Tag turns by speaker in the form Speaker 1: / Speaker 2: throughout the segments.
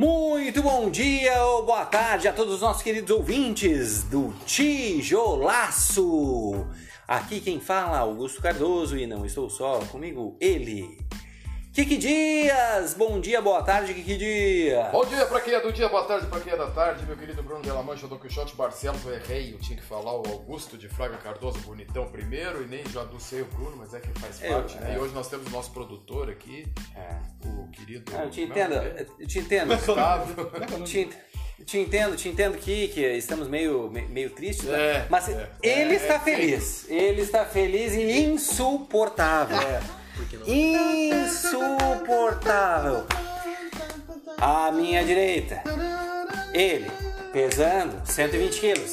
Speaker 1: Muito bom dia ou boa tarde a todos os nossos queridos ouvintes do Tijolaço. Aqui quem fala, Augusto Cardoso, e não estou só, comigo ele, Kiki Dias. Bom dia, boa tarde, Kiki Dias.
Speaker 2: Bom dia pra quem é do dia, boa tarde pra quem é da tarde, meu querido Bruno de La Mancha, Don Quixote Barcelos, eu errei, eu tinha que falar o Augusto de Fraga Cardoso bonitão primeiro, e nem já aducei o Bruno, mas é que faz
Speaker 1: Eu,
Speaker 2: parte, né?
Speaker 1: é.
Speaker 2: E hoje nós temos o nosso produtor aqui,
Speaker 1: É.
Speaker 2: o querido...
Speaker 1: Ah, eu te
Speaker 2: é
Speaker 1: entendo,
Speaker 2: dele?
Speaker 1: eu te entendo.
Speaker 2: Gustavo.
Speaker 1: Te, te entendo, te entendo que estamos meio, me- meio tristes, né?
Speaker 2: É,
Speaker 1: mas
Speaker 2: é.
Speaker 1: ele
Speaker 2: É,
Speaker 1: está
Speaker 2: é,
Speaker 1: feliz. Ele está feliz e insuportável. Insuportável. À minha direita, ele, pesando 120 quilos.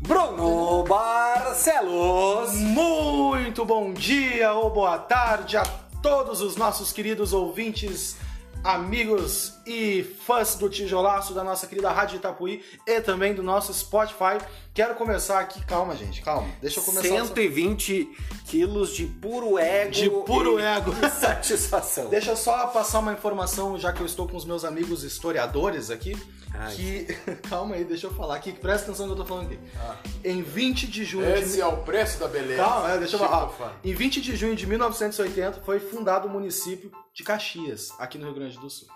Speaker 1: Bruno Barcelos.
Speaker 3: Muito bom dia ou boa tarde a todos os nossos queridos ouvintes, amigos e fãs do Tijolaço da nossa querida Rádio Itapuí e também do nosso Spotify. Quero começar aqui, calma gente, calma. Deixa eu começar.
Speaker 1: 120 quilos de puro ego.
Speaker 3: De puro
Speaker 1: e-
Speaker 3: ego.
Speaker 1: e satisfação.
Speaker 3: Deixa eu só passar uma informação, já que eu estou com os meus amigos historiadores aqui.
Speaker 1: Ai.
Speaker 3: Que. Calma aí, deixa eu falar aqui, que presta atenção no que eu tô falando aqui. Em 20 de junho de
Speaker 2: Esse é o preço da beleza.
Speaker 3: Calma, é, deixa eu falar.
Speaker 2: Fã.
Speaker 3: Em 20 de junho de 1980 foi fundado o município de Caxias, aqui no Rio Grande do Sul.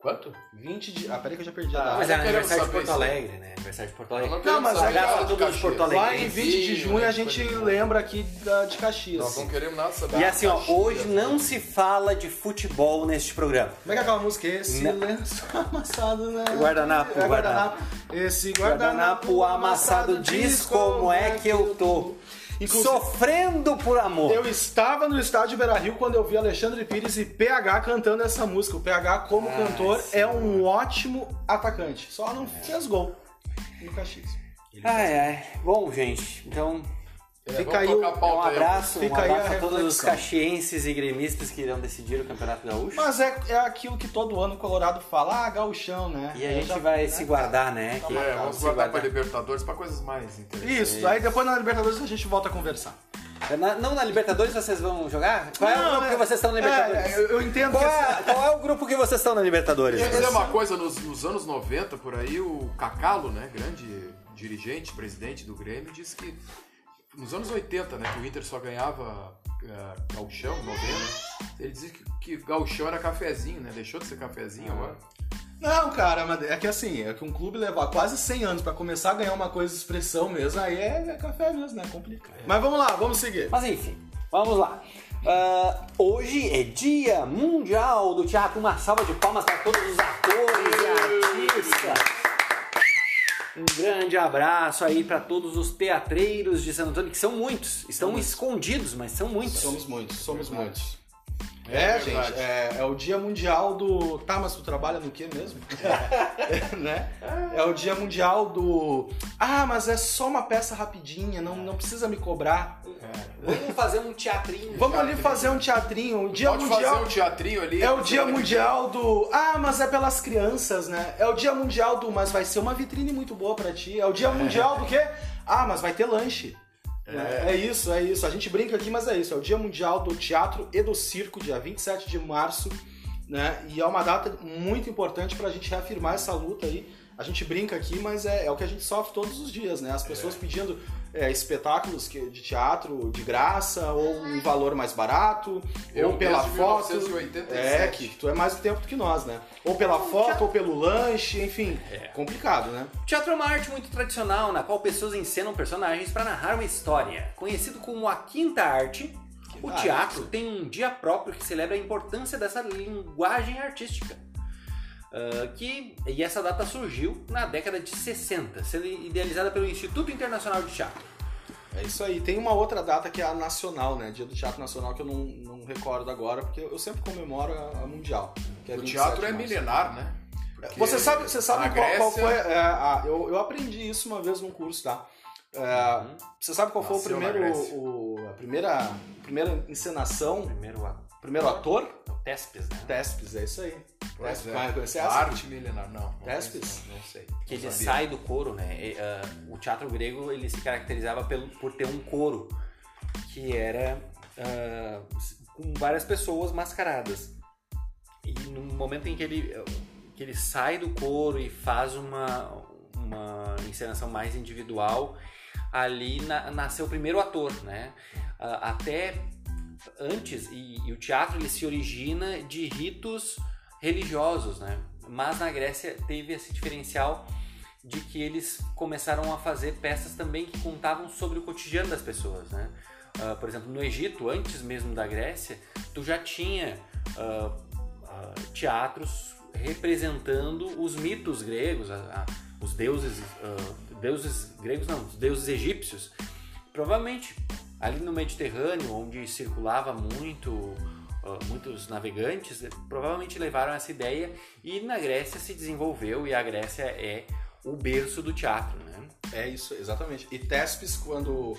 Speaker 2: Quanto?
Speaker 3: 20 de. Ah, peraí que eu já perdi a
Speaker 2: Ah,
Speaker 3: data.
Speaker 1: Mas
Speaker 2: eu
Speaker 1: é
Speaker 2: quero
Speaker 1: aniversário de Porto
Speaker 2: isso.
Speaker 1: Alegre, né? Aniversário de Porto Alegre.
Speaker 2: Não,
Speaker 3: Não, mas aí,
Speaker 2: de
Speaker 1: todo mundo de. Porto Alegre.
Speaker 3: Lá em 20 de junho a gente lembra aqui da, de Caxias.
Speaker 2: Nós não queremos nada saber.
Speaker 1: E assim, ó,
Speaker 2: Caxias.
Speaker 1: hoje não se fala de futebol neste programa.
Speaker 3: Como é que é aquela música? Esse
Speaker 1: Não.
Speaker 3: lenço amassado, né?
Speaker 1: Guardanapo,
Speaker 3: É,
Speaker 1: guardanapo.
Speaker 3: Esse
Speaker 1: Guardanapo amassado diz como é que eu tô.
Speaker 3: Inclusive-
Speaker 1: Sofrendo por amor.
Speaker 3: Eu estava no estádio Beira Rio quando eu vi Alexandre Pires e PH cantando essa música. O PH, como
Speaker 1: Ah,
Speaker 3: cantor,
Speaker 1: sim.
Speaker 3: é um ótimo atacante. Só não fez gol no Caxias.
Speaker 1: Ai, ai. Bom, gente, então
Speaker 2: É,
Speaker 3: Fica
Speaker 2: vamos
Speaker 3: aí um-
Speaker 1: um abraço, um
Speaker 3: Fica aí
Speaker 1: abraço
Speaker 3: a
Speaker 1: todos os caxienses e gremistas que irão decidir o Campeonato Gaúcho.
Speaker 3: Mas é, é aquilo que todo ano o Colorado fala, ah, gauchão, né?
Speaker 1: E a
Speaker 3: Eu
Speaker 1: gente
Speaker 3: já-
Speaker 1: vai
Speaker 3: né?
Speaker 1: se guardar, né? Que-
Speaker 2: É, vamos
Speaker 1: se
Speaker 2: guardar pra Libertadores pra coisas mais interessantes.
Speaker 3: Isso, aí depois na Libertadores a gente volta a conversar.
Speaker 1: Na- não na Libertadores vocês vão jogar? Qual é o
Speaker 3: Não,
Speaker 1: grupo
Speaker 3: é-
Speaker 1: que vocês estão na Libertadores?
Speaker 3: É, eu, entendo
Speaker 1: Qual
Speaker 3: que
Speaker 1: é, qual é o grupo que vocês estão na Libertadores?
Speaker 2: Quer dizer uma coisa, nos, nos anos 90, por aí, o Cacalo, né, grande dirigente, presidente do Grêmio, disse que nos anos 80, né, que o Inter só ganhava uh, gauchão, 90, ele dizia que, que gauchão era cafezinho, né, deixou de ser cafezinho agora.
Speaker 3: Não, cara, mas é que assim, é que um clube levar quase 100 anos pra começar a ganhar uma coisa de expressão mesmo, aí é, é café mesmo, né? Complica. Mas vamos lá, vamos seguir.
Speaker 1: Mas enfim, vamos lá. Ah, hoje é Dia Mundial do Teatro. Uma salva de palmas para todos os atores e artistas. Um grande abraço aí para todos os teatreiros de Santo Antônio, que são muitos. Estão escondidos, mas são muitos.
Speaker 3: Somos muitos, somos
Speaker 2: Verdade.
Speaker 3: muitos.
Speaker 2: É
Speaker 3: É, gente, é, é o dia mundial do. Tá, mas tu trabalha no que mesmo? né? É o dia mundial do. Ah, mas é só uma peça rapidinha, não, não precisa me cobrar.
Speaker 1: Vamos fazer um teatrinho.
Speaker 3: Vamos ali fazer um teatrinho. O dia
Speaker 2: Pode
Speaker 3: mundial.
Speaker 2: fazer um teatrinho ali.
Speaker 3: É o dia mundial do. Ah, mas é pelas crianças, né? É o dia mundial do. Mas vai ser uma vitrine muito boa pra ti. É o dia mundial do quê? Ah, mas vai ter lanche. É. é isso, é isso. A gente brinca aqui, mas é isso. É o dia mundial do teatro e do circo, dia 27 de março, né? E é uma data muito importante pra gente reafirmar essa luta aí. A gente brinca aqui, mas é, é o que a gente sofre todos os dias, né? As pessoas pedindo é, espetáculos que- de teatro de graça, ou um valor mais barato,
Speaker 2: Eu
Speaker 3: ou pela
Speaker 2: desde
Speaker 3: foto.
Speaker 2: 1987.
Speaker 3: É, que tu é mais do tempo do que nós, né? Ou pela foto, ou pelo lanche, enfim. Complicado, né?
Speaker 1: O teatro é uma arte muito tradicional na qual pessoas encenam personagens para narrar uma história. Conhecido como a quinta arte, o
Speaker 3: arte.
Speaker 1: teatro tem um dia próprio que celebra a importância dessa linguagem artística. Ah, que, e essa data surgiu na década de 60, sendo idealizada pelo Instituto Internacional de Teatro.
Speaker 3: É isso aí. Tem uma outra data que é a nacional, né? Dia do Teatro Nacional, que eu não, não recordo agora, porque eu sempre comemoro a, a Mundial. Que é
Speaker 2: O
Speaker 3: 27
Speaker 2: teatro é milenar, né? Porque
Speaker 3: Você sabe, você sabe qual, qual
Speaker 2: Grécia-
Speaker 3: foi. é, a- eu, eu aprendi isso uma vez num curso, tá? É, Você sabe qual foi o
Speaker 2: Nasceu
Speaker 3: primeiro. O, a primeira, a primeira encenação,
Speaker 1: Primeiro a
Speaker 3: o primeiro ator?
Speaker 1: Tespes, né?
Speaker 3: Tespes, é isso aí.
Speaker 2: Pois
Speaker 3: Tespes,
Speaker 2: é.
Speaker 3: vai conhecer essa?
Speaker 2: Arte milenar, não. não
Speaker 3: Tespes?
Speaker 2: Não, não sei.
Speaker 1: Que ele
Speaker 2: sabia.
Speaker 1: sai do coro, né? E, ah, o teatro grego ele se caracterizava pelo, por ter um coro que era ah, com várias pessoas mascaradas. E no momento em que ele que ele sai do coro e faz uma, uma encenação mais individual, ali na, nasceu o primeiro ator, né? Ah, até antes, e, e o teatro ele se origina de ritos religiosos, né? Mas na Grécia teve esse diferencial de que eles começaram a fazer peças também que contavam sobre o cotidiano das pessoas, né? Uh, por exemplo, no Egito, antes mesmo da Grécia, tu já tinha uh, uh, teatros representando os mitos gregos, os deuses, deuses gregos não, os deuses egípcios. Provavelmente ali no Mediterrâneo, onde circulava muito muitos navegantes, provavelmente levaram essa ideia e na Grécia se desenvolveu e a Grécia é o berço do teatro, né?
Speaker 3: É isso, exatamente. E Tespes, quando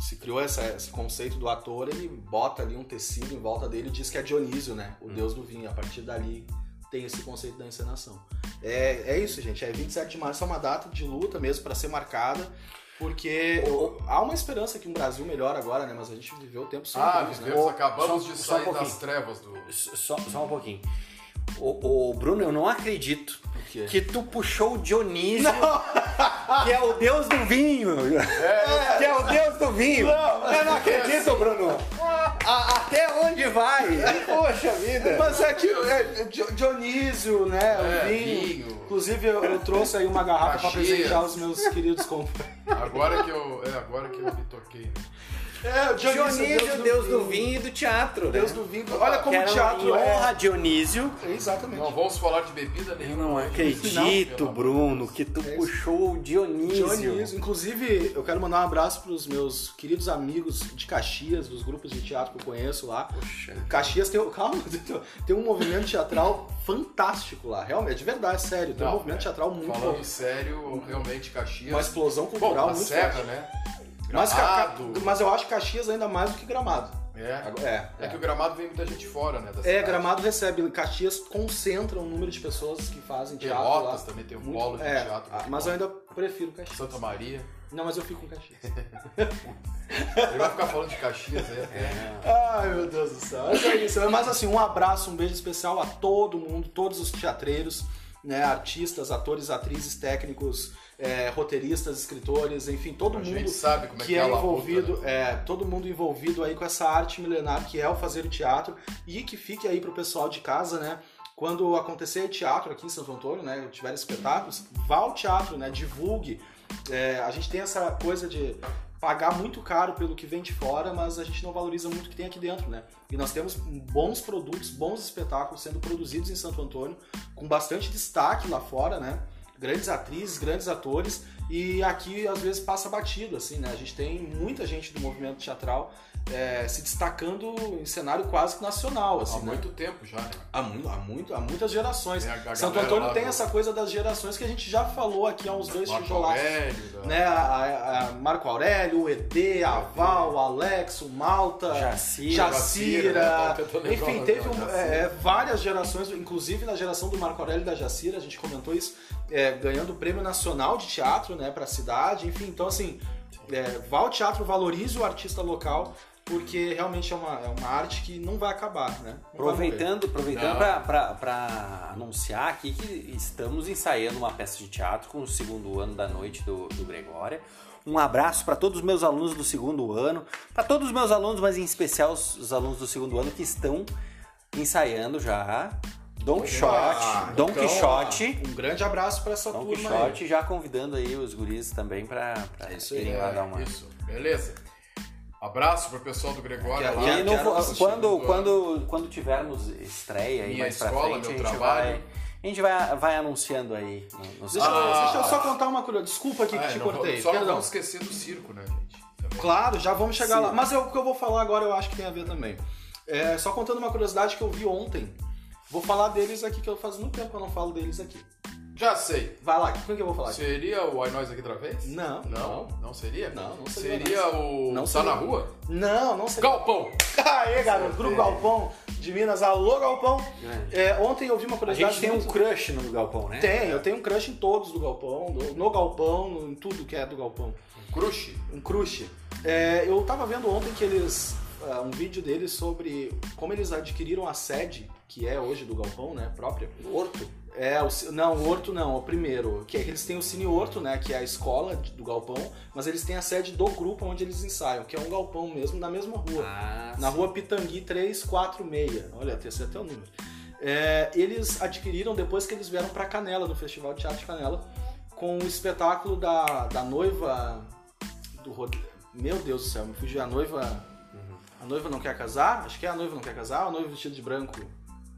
Speaker 3: se criou essa, esse conceito do ator, ele bota ali um tecido em volta dele e diz que é Dionísio, né? O hum. deus do vinho. A partir dali tem esse conceito da encenação. É, é isso, gente. É 27 de março é uma data de luta mesmo para ser marcada. Porque o, há uma esperança que um Brasil melhor agora, né? Mas a gente viveu o tempo
Speaker 2: sombrio. Ah, vivemos, né? acabamos só, de sair um das trevas do.
Speaker 1: Só, só um pouquinho. O, o, Bruno, eu não acredito que tu puxou o Dionísio, não. que é o deus do vinho. É. Que é o deus do vinho. Não. Eu não acredito, Bruno. A, até onde vai? Poxa vida.
Speaker 3: Mas é que é, Dionísio, né? É, vinho. vinho. Inclusive, eu, eu, trouxe aí uma garrafa para presentear os meus queridos companheiros.
Speaker 2: Agora que eu, é, agora que eu me toquei, né?
Speaker 1: É, o Dionísio, Dionísio Deus, Deus do, vinho. e do teatro.
Speaker 3: Deus
Speaker 1: né?
Speaker 3: do vinho. Olha como o teatro
Speaker 1: é. honra Dionísio.
Speaker 3: Exatamente.
Speaker 2: Não vamos falar de bebida nenhuma.
Speaker 1: Eu não acredito, Bruno, que tu é puxou o Dionísio. Dionísio.
Speaker 3: Inclusive, eu quero mandar um abraço para os meus queridos amigos de Caxias, dos grupos de teatro que eu conheço lá. Poxa. Caxias tem, calma, tem um movimento teatral fantástico lá. Realmente, é de verdade, sério. Tem não, um movimento é. teatral muito
Speaker 2: Falando bom. sério, realmente Caxias.
Speaker 3: Uma explosão cultural
Speaker 2: bom,
Speaker 3: muito
Speaker 2: serra, forte. né?
Speaker 3: Mas, mas eu acho Caxias ainda mais do que Gramado.
Speaker 2: É. É, é. é que o Gramado vem muita gente fora, né?
Speaker 3: é, Gramado recebe. Caxias concentra um número de pessoas que fazem teatro.
Speaker 2: Pelotas lá. também tem um muito, polo de
Speaker 3: é,
Speaker 2: teatro.
Speaker 3: Mas eu ainda prefiro Caxias.
Speaker 2: Santa Maria.
Speaker 3: Não, mas eu fico com Caxias.
Speaker 2: Ele vai ficar falando de Caxias aí
Speaker 3: até. Ai, meu Deus do céu. Mas é isso. Mas assim, um abraço, um beijo especial a todo mundo, todos os teatreiros, né? Artistas, atores, atrizes, técnicos é, roteiristas, escritores, enfim, todo a mundo
Speaker 2: sabe como
Speaker 3: é que, que é, é envolvido, né? é, todo mundo envolvido aí com essa arte milenar que é o fazer o teatro e que fique aí pro pessoal de casa, né? Quando acontecer teatro aqui em Santo Antônio, né, tiver espetáculos, vá ao teatro, né, divulgue. É, a gente tem essa coisa de pagar muito caro pelo que vem de fora, mas a gente não valoriza muito o que tem aqui dentro, né? E nós temos bons produtos, bons espetáculos sendo produzidos em Santo Antônio, com bastante destaque lá fora, né? Grandes atrizes, grandes atores, e aqui às vezes passa batido, assim, né? A gente tem muita gente do movimento teatral é, se destacando em cenário quase que nacional. Assim,
Speaker 2: há
Speaker 3: né?
Speaker 2: muito tempo já, né?
Speaker 3: Há, muito, há, muito, há muitas gerações. A, Santo Antônio tem do... essa coisa das gerações que a gente já falou aqui há uns dois tijolaços. Né? A, a, a, Marco Aurélio, o ED, a Val, o Alex, o Malta,
Speaker 1: Jacira,
Speaker 3: Jacira né? enfim, teve um, é, várias gerações, inclusive na geração do Marco Aurélio e da Jacira, a gente comentou isso, é, ganhando o Prêmio Nacional de Teatro né, para a cidade, enfim, então assim, é, vá ao teatro, valorize o artista local, porque realmente é uma, é uma arte que não vai acabar, né? Não
Speaker 1: aproveitando aproveitando para anunciar aqui que estamos ensaiando uma peça de teatro com o segundo ano da noite do, do Gregória. Um abraço para todos os meus alunos do segundo ano, para todos os meus alunos, mas em especial os, os, alunos do segundo ano que estão ensaiando já Don Quixote, ah, Don então, Quixote.
Speaker 3: Um grande abraço para essa
Speaker 1: Don
Speaker 3: turma
Speaker 1: Quixote aí. já convidando aí os guris também para irem lá dar uma.
Speaker 2: Isso, beleza. Abraço pro pessoal do Gregório
Speaker 1: que, lá. no, quando, quando, quando tivermos estreia aí mais escola, pra frente, a gente trabalho. vai. A gente vai, vai anunciando aí.
Speaker 3: No, no deixa, ah, deixa, eu só contar uma coisa. Desculpa aqui que é, te cortei.
Speaker 2: Só não vamos esquecer do circo, né, gente?
Speaker 3: Também. Claro, já vamos chegar Sim. lá. Mas o que eu vou falar agora eu acho que tem a ver também. É, só contando uma curiosidade que eu vi ontem. Vou falar deles aqui, que eu faz muito tempo que eu não falo deles aqui.
Speaker 2: Já sei.
Speaker 3: Vai lá, quem que eu vou falar?
Speaker 2: Seria o Ai Nós aqui outra vez?
Speaker 3: Não.
Speaker 2: Não? Não seria?
Speaker 3: Não, não seria.
Speaker 2: Seria o não Tá na Rua?
Speaker 3: Não, não seria.
Speaker 2: Galpão!
Speaker 3: Aê, garoto, Grupo Galpão de Minas. Alô, Galpão! É. É, ontem eu vi uma curiosidade.
Speaker 1: A gente tem um crush no Galpão, né?
Speaker 3: Tem, eu tenho um crush em todos do Galpão, no, no Galpão, em tudo que é do Galpão.
Speaker 2: Um crush?
Speaker 3: Um crush. É, eu tava vendo ontem que eles. Uh, um vídeo deles sobre como eles adquiriram a sede, que é hoje do Galpão, né? Própria.
Speaker 1: Horto.
Speaker 3: É, o, não, o Horto não, o primeiro. Que é eles têm o Cine Horto, né? Que é a escola do galpão, mas eles têm a sede do grupo onde eles ensaiam, que é um galpão mesmo, na mesma rua.
Speaker 1: Ah,
Speaker 3: na
Speaker 1: sim.
Speaker 3: rua Pitangui 346. Olha, tem até o número. É, eles adquiriram depois que eles vieram pra Canela, no Festival de Teatro de Canela, com o espetáculo da, da noiva do Rod... Meu Deus do céu, me fugiu a noiva. A noiva não quer casar? Acho que é a noiva não quer casar, a noiva vestida de branco.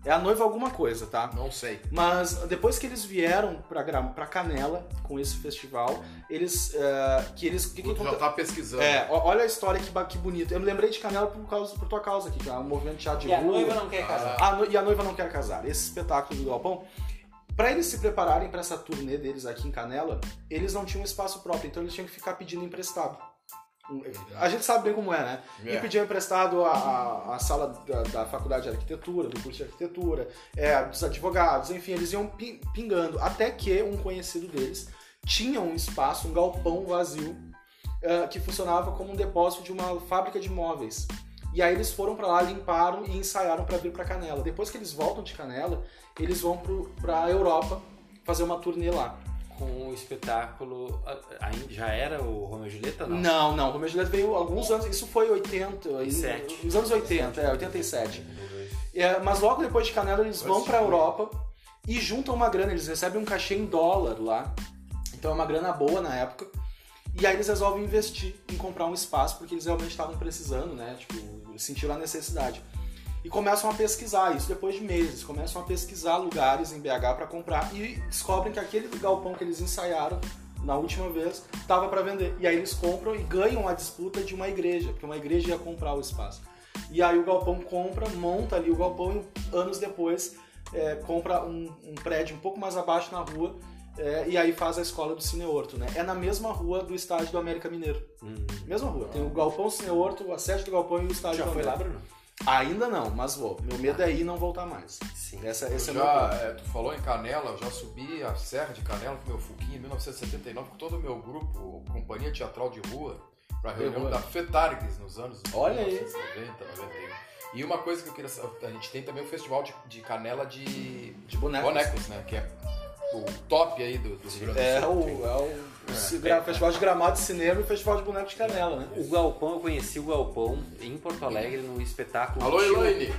Speaker 3: É a noiva alguma coisa, tá?
Speaker 2: Não sei.
Speaker 3: Mas depois que eles vieram pra, pra Canela com esse festival, eles. é, que eles. Que, que
Speaker 2: Tu já tá pesquisando.
Speaker 3: é, olha a história que, que bonito. Eu me lembrei de Canela por, causa, por tua causa aqui, que é um movimento de teatro de
Speaker 1: E a
Speaker 3: rua.
Speaker 1: noiva não quer casar.
Speaker 3: A no- E a noiva não quer casar. Esse espetáculo do Galpão, pra eles se prepararem pra essa turnê deles aqui em Canela, eles não tinham espaço próprio, então eles tinham que ficar pedindo emprestado. A gente sabe bem como é, né? E
Speaker 2: É.
Speaker 3: pediam emprestado a, a, a sala da, da faculdade de arquitetura, do curso de arquitetura, é, dos advogados, enfim, eles iam pi- pingando. Até que um conhecido deles tinha um espaço, um galpão vazio, eh, que funcionava como um depósito de uma fábrica de móveis. E aí eles foram pra lá, limparam e ensaiaram pra vir pra Canela. Depois que eles voltam de Canela, eles vão pro, pra Europa fazer uma turnê lá.
Speaker 1: Com o espetáculo. Ainda já era o Romeu e Julieta? Não.
Speaker 3: Não, não, Romeu e Julieta veio alguns anos, isso foi 80, aí,
Speaker 1: Sete.
Speaker 3: nos anos 80, é, 87. É, mas logo depois de Canela eles vão pra Europa e juntam uma grana, eles recebem um cachê em dólar lá. Então é uma grana boa na época. E aí eles resolvem investir em comprar um espaço porque eles realmente estavam precisando, né? Tipo, sentiram a necessidade. E começam a pesquisar isso depois de meses, começam a pesquisar lugares em BH para comprar e descobrem que aquele galpão que eles ensaiaram na última vez estava para vender. E aí eles compram e ganham a disputa de uma igreja, porque uma igreja ia comprar o espaço. E aí o galpão compra, monta ali o galpão e anos depois é, compra um, um prédio um pouco mais abaixo na rua é, e aí faz a escola do Cine Horto, né? É na mesma rua do estádio do América Mineiro. Mesma rua. Tem o galpão Cine Horto, a sede do galpão e o estádio
Speaker 1: Já
Speaker 3: do
Speaker 1: foi lá,
Speaker 3: América.
Speaker 1: Bruno?
Speaker 3: Ainda não, mas vou. Meu medo é ir e não voltar mais.
Speaker 1: Sim.
Speaker 3: Essa,
Speaker 2: Eu
Speaker 3: esse é meu
Speaker 2: é, tu falou em Canela, eu já subi a Serra de Canela com meu Fuquinha em 1979 com todo o meu grupo, Companhia Teatral de Rua, pra reunião
Speaker 3: Rua.
Speaker 2: da FETARGS nos anos
Speaker 3: Olha aí.
Speaker 2: 1990, 91. E uma coisa que eu queria saber, a gente tem também o festival de, de Canela de
Speaker 3: De bonecos.
Speaker 2: bonecos, né? Que é o top aí do, do Rio Grande do
Speaker 3: É
Speaker 2: Sul.
Speaker 3: o, é o o gra- Festival de Gramado de Cinema e o Festival de Bonecos de Canela, né?
Speaker 1: O Galpão, eu conheci o Galpão em Porto Alegre no espetáculo.
Speaker 2: Alô, Elaine!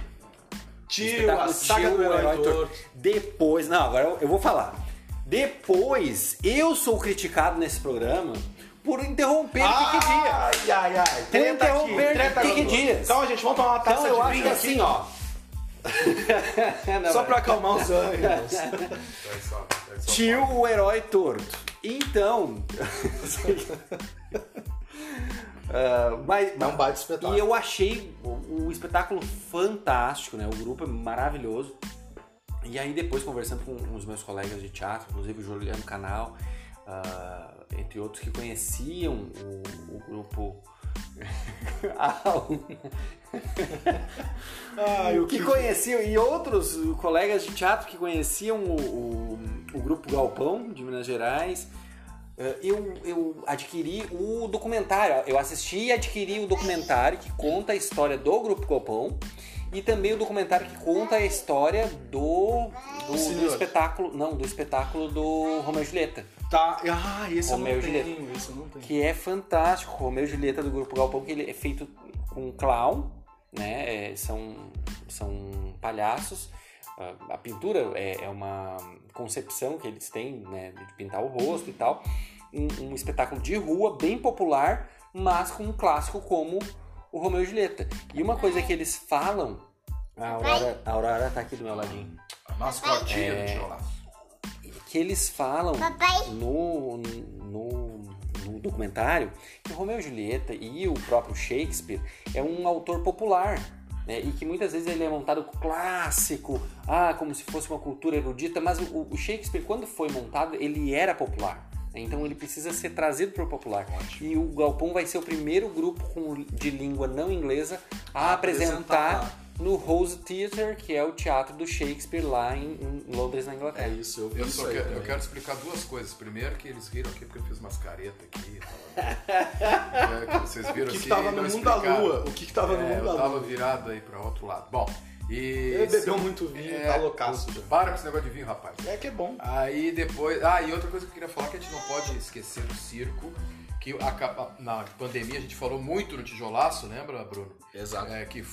Speaker 3: Tio, a saga
Speaker 1: Tio,
Speaker 3: do
Speaker 1: o
Speaker 3: Herói Torto.
Speaker 1: Depois, não, agora eu- eu vou falar. Depois, eu sou criticado nesse programa por interromper o Kiki Dia.
Speaker 3: Ai, ai, ai.
Speaker 1: Por
Speaker 3: Treta
Speaker 1: interromper
Speaker 3: treta
Speaker 1: Kiki
Speaker 3: aqui.
Speaker 1: Dias.
Speaker 3: Então, gente, vamos tomar uma taça
Speaker 1: Então eu
Speaker 3: de
Speaker 1: acho
Speaker 3: vinho
Speaker 1: que
Speaker 3: aqui,
Speaker 1: assim, ó. Não,
Speaker 3: Só pra acalmar os ânimos.
Speaker 1: Tio o herói torto. Então. Ah, mas,
Speaker 3: É um baita espetáculo.
Speaker 1: E eu achei o, o espetáculo fantástico, né? O grupo é maravilhoso. E aí depois conversando com os meus colegas de teatro, inclusive o Juliano Canal, ah, entre outros que conheciam o, o grupo. O-
Speaker 3: Ai, o
Speaker 1: que conheciam, e outros colegas de teatro que conheciam o, o, o Grupo Galpão de Minas Gerais. Eh, Eu, eu adquiri o documentário, eu assisti e adquiri o documentário que conta a história do Grupo Galpão e também o documentário que conta a história do, do, do espetáculo, não, do espetáculo do Romeu e Julieta,
Speaker 3: Tá. Ah, esse
Speaker 1: Romeu
Speaker 3: eu não
Speaker 1: Julieta.
Speaker 3: tenho. Esse eu não tenho.
Speaker 1: que é fantástico. Romeu e Julieta do Grupo Galpão, que ele é feito com clown, né? É, são, são palhaços. A, a pintura é, é uma concepção que eles têm, né? De pintar o rosto e tal. Um, um espetáculo de rua bem popular, mas com um clássico como o Romeu e Julieta. E uma coisa que eles falam. A Aurora, a Aurora tá aqui do meu ladinho
Speaker 2: A mascotinha
Speaker 1: É.
Speaker 2: do Tiolaço.
Speaker 1: que eles falam no, no, no documentário que Romeu e Julieta e o próprio Shakespeare é um autor popular. Né? E que muitas vezes ele é montado clássico, ah, como se fosse uma cultura erudita, mas o, o Shakespeare, quando foi montado, ele era popular. Né? Então ele precisa ser trazido para o popular. E o Galpão vai ser o primeiro grupo com- de língua não inglesa a
Speaker 3: A
Speaker 1: apresentar
Speaker 3: apresentar.
Speaker 1: no Rose Theatre, que é o teatro do Shakespeare lá em, em Londres, na
Speaker 3: É
Speaker 1: Inglaterra.
Speaker 3: isso, eu
Speaker 2: Eu,
Speaker 3: isso
Speaker 2: só
Speaker 3: aí
Speaker 2: quero, eu quero explicar duas coisas. Primeiro, que eles riram aqui porque eu fiz umas caretas aqui. Tava... é, vocês viram
Speaker 3: O que,
Speaker 2: assim
Speaker 3: que tava
Speaker 2: e não
Speaker 3: no mundo da lua? O que, que tava no
Speaker 2: É,
Speaker 3: mundo
Speaker 2: eu
Speaker 3: da
Speaker 2: tava
Speaker 3: lua?
Speaker 2: virado aí pra outro lado. Bom, E
Speaker 3: Ele bebeu muito vinho,
Speaker 2: É,
Speaker 3: tá loucaço.
Speaker 2: Para com esse negócio de vinho, rapaz.
Speaker 3: É que é bom.
Speaker 2: Aí depois. Ah, e outra coisa que eu queria falar que a gente não pode esquecer do circo. Que a na pandemia a gente falou muito no tijolaço, lembra, Bruno?
Speaker 3: Exato.
Speaker 2: É, que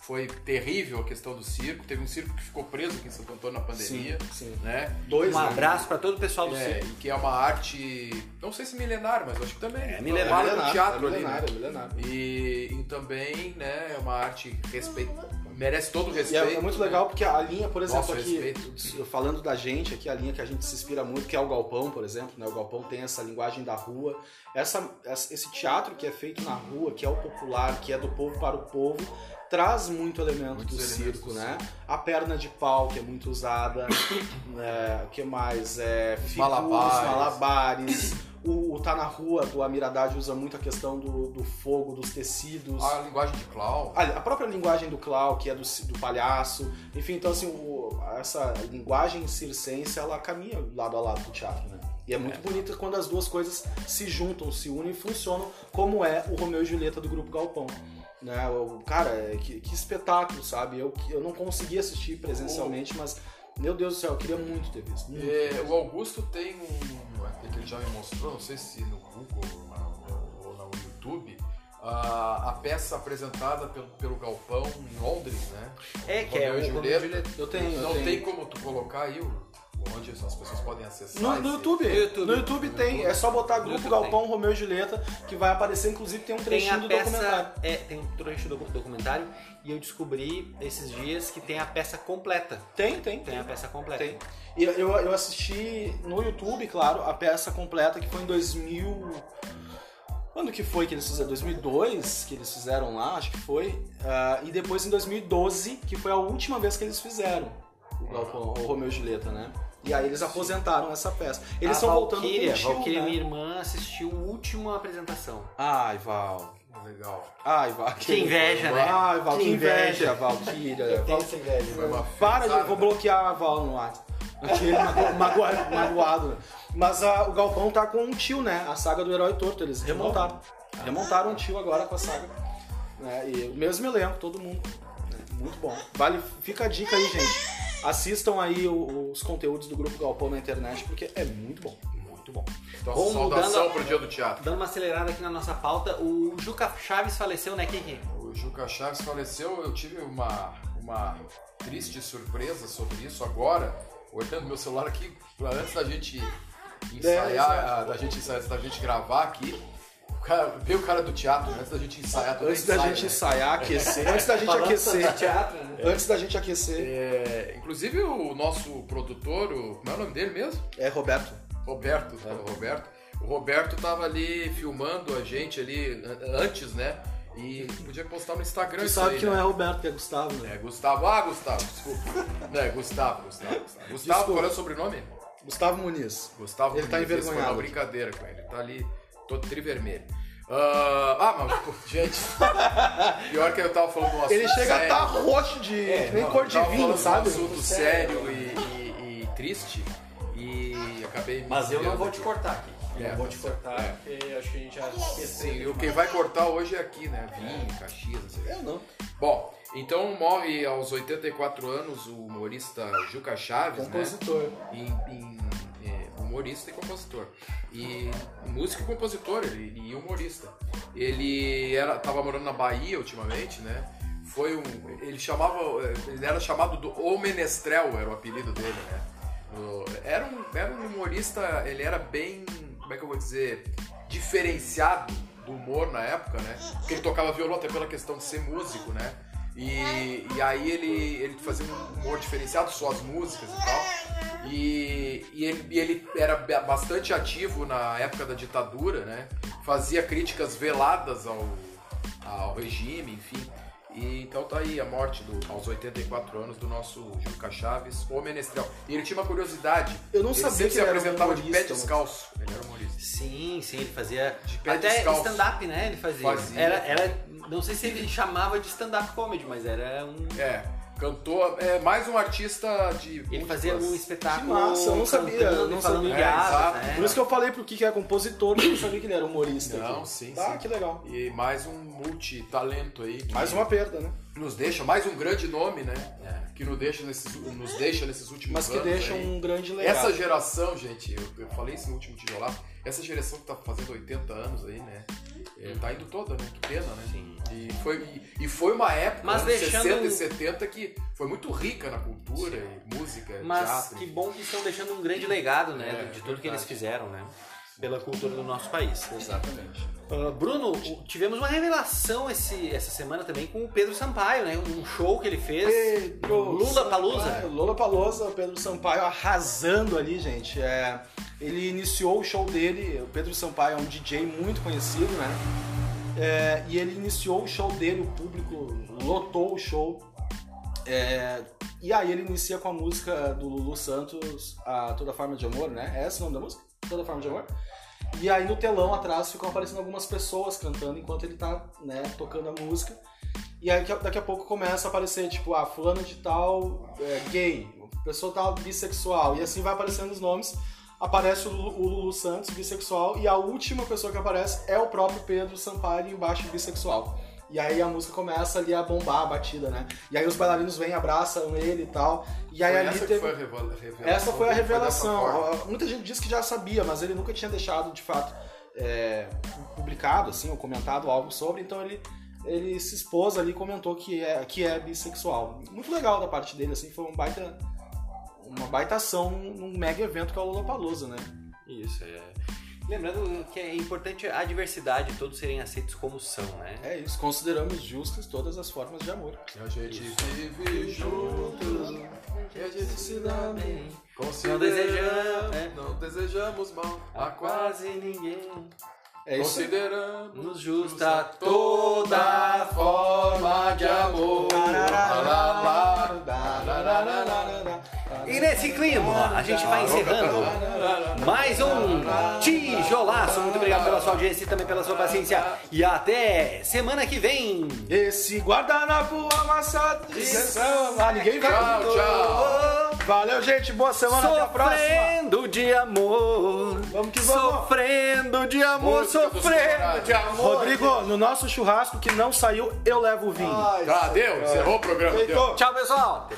Speaker 2: foi terrível a questão do circo. Teve um circo que ficou preso aqui em Santo Antônio na pandemia.
Speaker 3: Sim, sim.
Speaker 2: Né?
Speaker 3: Dois
Speaker 1: Um
Speaker 3: né?
Speaker 1: abraço pra todo o pessoal do
Speaker 2: É,
Speaker 1: circo.
Speaker 2: e que é uma arte, não sei se milenar, mas eu acho que também.
Speaker 1: É milenar,
Speaker 2: do teatro
Speaker 3: é
Speaker 2: ali,
Speaker 3: milenário,
Speaker 2: né?
Speaker 3: é milenário.
Speaker 2: E, e também, né, é uma arte respeito, merece todo o
Speaker 3: E
Speaker 2: respeito.
Speaker 3: é, é muito legal porque a linha, por exemplo,
Speaker 2: Nosso
Speaker 3: aqui,
Speaker 2: respeito.
Speaker 3: falando da gente, aqui a linha que a gente se inspira muito, que é o Galpão, por exemplo, né? O Galpão tem essa linguagem da rua, essa, esse teatro que é feito na rua, que é o popular, que é do povo para o povo, traz muito elemento
Speaker 2: Muitos
Speaker 3: do circo, né? A perna de pau, que é muito usada, né? o que mais? É, figuras,
Speaker 2: malabares.
Speaker 3: malabares. O, o Tá na Rua, do Amiradade, usa muito a questão do, do fogo, dos tecidos.
Speaker 2: A linguagem de clown.
Speaker 3: A, a própria linguagem do clown, que é do, do palhaço, enfim, então assim, o- essa linguagem circense, ela caminha lado a lado do teatro, né? E é muito bonito quando as duas coisas se juntam, se unem e funcionam, como é o Romeu e Julieta do Grupo Galpão. Né? O, cara, é, que, que espetáculo, sabe? Eu, eu não consegui assistir presencialmente, mas, meu Deus do céu, eu queria muito ter visto. muito.
Speaker 2: É, o Augusto tem um. É, que ele já me mostrou, não sei se no Google ou no YouTube, a, a peça apresentada pelo, pelo Galpão em Londres, né?
Speaker 1: É, que é
Speaker 2: Romeu e
Speaker 1: o
Speaker 2: Julieta.
Speaker 3: Eu tenho, eu
Speaker 2: Não
Speaker 3: tenho.
Speaker 2: tem como tu colocar aí o, onde as pessoas podem acessar.
Speaker 3: No, no YouTube.
Speaker 1: No YouTube.
Speaker 3: No YouTube
Speaker 1: No
Speaker 3: tem.
Speaker 1: YouTube.
Speaker 3: É só botar Grupo
Speaker 1: YouTube
Speaker 3: Galpão, Romeu e Julieta, que vai aparecer, inclusive tem um
Speaker 1: Tem
Speaker 3: trechinho
Speaker 1: a
Speaker 3: do
Speaker 1: peça,
Speaker 3: documentário.
Speaker 1: é, tem um trecho do documentário e eu descobri esses dias que tem a peça completa.
Speaker 3: Tem, tem.
Speaker 1: Tem a peça completa.
Speaker 3: Tem. E eu, eu assisti no YouTube, claro, a peça completa que foi em 2000. Quando que foi que eles fizeram? 2002 que eles fizeram lá, acho que foi. Ah, e depois em 2012, que foi a última vez que eles fizeram o, Galpão, o Romeu e Julieta, né? E aí eles aposentaram essa peça. Eles
Speaker 1: a
Speaker 3: estão voltando com o tio,
Speaker 1: Valkyria,
Speaker 3: né?
Speaker 1: minha irmã, assistiu a última apresentação.
Speaker 3: Ai, Val.
Speaker 2: Legal.
Speaker 3: Ai, Val.
Speaker 1: Que inveja, né?
Speaker 3: Ai, Val, que,
Speaker 1: Que
Speaker 3: inveja,
Speaker 1: inveja.
Speaker 3: Valkyria. Val-
Speaker 1: essa inveja.
Speaker 2: Foi uma
Speaker 3: Para de.
Speaker 2: felizada,
Speaker 3: Vou
Speaker 2: né?
Speaker 3: bloquear a Val no WhatsApp. Achei ele mago- magua- magoado. né? Mas ah, o Galpão tá com um tio, né? A saga do Herói Torto. Eles remontaram. Remontaram um tio agora com a saga. Né? E o mesmo elenco, todo mundo. né? Muito bom. Vale, fica a dica aí, gente. Assistam aí os conteúdos do Grupo Galpão na internet, porque é muito bom.
Speaker 2: Muito bom. Então,
Speaker 1: Vamos
Speaker 2: saudação pro dia do teatro.
Speaker 1: Dando uma acelerada aqui na nossa pauta, o Juca Chaves faleceu, né, Kiki?
Speaker 2: O Juca Chaves faleceu, eu tive uma, uma triste surpresa sobre isso agora, olhando meu celular aqui, antes da gente ensaiar,
Speaker 3: exato.
Speaker 2: da gente da gente gravar aqui, cara, veio o cara do teatro, né, antes da gente ensaiar, também
Speaker 3: Antes da gente
Speaker 2: né?
Speaker 3: ensaiar, aquecer. Antes da gente
Speaker 1: Falando
Speaker 3: aquecer.
Speaker 1: teatro, né?
Speaker 3: Antes da gente aquecer.
Speaker 2: É, inclusive o nosso produtor, o, como é o nome dele mesmo?
Speaker 3: É, Roberto.
Speaker 2: Roberto, o Roberto. O Roberto tava ali filmando a gente ali an- antes, né? E podia postar no Instagram
Speaker 3: Tu
Speaker 2: isso
Speaker 3: sabe
Speaker 2: aí,
Speaker 3: que
Speaker 2: né?
Speaker 3: não é Roberto, que é Gustavo, né?
Speaker 2: É, Gustavo. Ah, Gustavo, desculpa. Não, é Gustavo, Gustavo, Gustavo. Gustavo, qual é o sobrenome?
Speaker 3: Gustavo Muniz.
Speaker 2: Gustavo
Speaker 3: Ele tá
Speaker 2: Muniz, esse
Speaker 3: envergonhado.
Speaker 2: Foi uma brincadeira com ele. Tá ali todo trivermelho. Ah, ah, mas, gente, pior que eu tava falando de um assunto
Speaker 3: Ele chega a
Speaker 2: sério.
Speaker 3: estar roxo de. que nem
Speaker 2: Não,
Speaker 3: cor de vinho, sabe?
Speaker 2: um assunto sério e, e- e triste e acabei me
Speaker 1: Mas eu não vou te
Speaker 2: aqui.
Speaker 1: cortar aqui. Eu
Speaker 2: É,
Speaker 1: não vou te
Speaker 2: tá
Speaker 1: cortar,
Speaker 2: É.
Speaker 1: porque acho que a gente já
Speaker 2: Sim, e o quem vai cortar hoje é aqui, né? Vinho, Caxias, não sei o quê.
Speaker 3: Eu não.
Speaker 2: Bom, então morre aos 84 anos o humorista Juca Chaves, né?
Speaker 3: Compositor.
Speaker 2: em, em, é, humorista e compositor. E músico e compositor, ele, e humorista. Ele era, tava morando na Bahia ultimamente, né? Foi um. Ele chamava. Ele era chamado do O Menestrel, era o apelido dele, né? Era um, era um humorista, ele era bem. Como é que eu vou dizer? Diferenciado do humor na época, né? Porque ele tocava violão até pela questão de ser músico, né? E, e aí ele, ele fazia um humor diferenciado, só as músicas e tal. E, e, ele, e ele era ba- bastante ativo na época da ditadura, né? Fazia críticas veladas ao, ao regime, enfim. E então tá aí a morte do, aos 84 anos do nosso Juca Chaves, o Menestrel. E ele tinha uma curiosidade.
Speaker 3: Eu não
Speaker 2: ele
Speaker 3: sabia
Speaker 2: sempre
Speaker 3: que
Speaker 2: se
Speaker 3: ele era
Speaker 2: apresentava de pé descalço. Ele era humorista.
Speaker 1: Sim, sim, ele fazia.
Speaker 2: De pé
Speaker 1: Até
Speaker 2: descalço.
Speaker 1: stand-up, né? Ele fazia.
Speaker 2: Fazia.
Speaker 1: Era, era. Não sei se ele chamava de stand-up comedy, mas era um.
Speaker 2: É, Cantor, é mais um artista de.
Speaker 1: Ele fazia um espetáculo.
Speaker 3: Que massa, eu não sabia, eu não sabia.
Speaker 2: É, exato.
Speaker 1: né?
Speaker 3: Por isso que eu falei pro Kiki que é compositor, eu não sabia que ele era humorista.
Speaker 2: Não,
Speaker 3: aqui.
Speaker 2: sim,
Speaker 3: Ah,
Speaker 2: sim.
Speaker 3: que legal.
Speaker 2: E mais um multitalento aí.
Speaker 3: Mais uma perda, né?
Speaker 2: Nos deixa, mais um grande nome, né? Que nos deixa nesses, nos deixa nesses últimos
Speaker 3: Mas que
Speaker 2: anos.
Speaker 3: deixa
Speaker 2: aí.
Speaker 3: um grande legado.
Speaker 2: Essa geração, gente, eu, eu falei isso no último tijolato, essa geração que tá fazendo 80 anos aí, né? É, tá indo toda, né? Que pena, né?
Speaker 1: Sim.
Speaker 2: E foi, e, e foi uma época,
Speaker 1: Mas
Speaker 2: anos
Speaker 1: deixando-
Speaker 2: 60 e 70, que foi muito rica na cultura e música,
Speaker 1: Mas
Speaker 2: teatro.
Speaker 1: que bom que estão deixando um grande legado, né?
Speaker 2: É,
Speaker 1: de tudo que eles fizeram, né? Pela cultura do nosso país.
Speaker 2: Exatamente.
Speaker 1: Ah, Bruno, tivemos uma revelação esse, essa semana também com o Pedro Sampaio, né? Um show que ele fez. Lula Palusa.
Speaker 3: Lula Palusa, o Pedro Sampaio arrasando ali, gente. É, ele iniciou o show dele, o Pedro Sampaio é um DJ muito conhecido, né? É, e ele iniciou o show dele, o público lotou o show. É, e aí ele inicia com a música do Lulu Santos, a Toda Forma de Amor, né? É esse o nome da música? Toda Forma de Amor. E aí no telão atrás ficam aparecendo algumas pessoas cantando enquanto ele tá, né, tocando a música. E aí daqui a- pouco começa a aparecer, tipo, ah, fulano de tal é, gay, pessoa tal bissexual. E assim vai aparecendo os nomes. Aparece o Lulu, o Lulu Santos, bissexual, e a última pessoa que aparece é o próprio Pedro Sampaio embaixo bissexual. E aí a música começa ali a bombar a batida, né? E aí os bailarinos vêm, abraçam ele e tal. E aí
Speaker 2: Foi
Speaker 3: ali
Speaker 2: essa que
Speaker 3: teve...
Speaker 2: foi a revela- revelação.
Speaker 3: Essa foi a revelação. Ah, Muita gente diz que já sabia, mas ele nunca tinha deixado, de fato, é, publicado, assim, ou comentado algo sobre, então ele, ele se expôs ali e comentou que é, que é bissexual. Muito legal da parte dele, assim, foi um baita, uma baita ação num mega evento que é o Lollapalooza, né?
Speaker 1: Isso, é. Lembrando que é importante a diversidade, todos serem aceitos como são, né?
Speaker 3: É isso, consideramos justas todas as formas de amor.
Speaker 2: E a gente vive juntos, e a gente se dá bem.
Speaker 1: Não desejamos, é.
Speaker 2: não desejamos mal
Speaker 1: A
Speaker 2: quase
Speaker 1: ninguém
Speaker 3: É isso.
Speaker 2: Consideramos
Speaker 1: nos justa toda forma de amor. E nesse clima, a gente vai encerrando mais um tijolaço. Muito obrigado pela sua audiência e também pela sua paciência. E até semana que vem.
Speaker 3: Esse guardanapo amassado de sessão. Ah, ninguém vai.
Speaker 2: Tchau, tchau.
Speaker 3: Valeu, gente. Boa semana. Até a próxima.
Speaker 1: Sofrendo de amor.
Speaker 3: Vamos que vamos.
Speaker 1: Sofrendo de amor,
Speaker 2: Música
Speaker 1: sofrendo de amor.
Speaker 3: Rodrigo, no nosso churrasco que não saiu, eu levo o vinho.
Speaker 2: Tá, deu, encerrou o programa. Deu.
Speaker 1: Tchau, pessoal.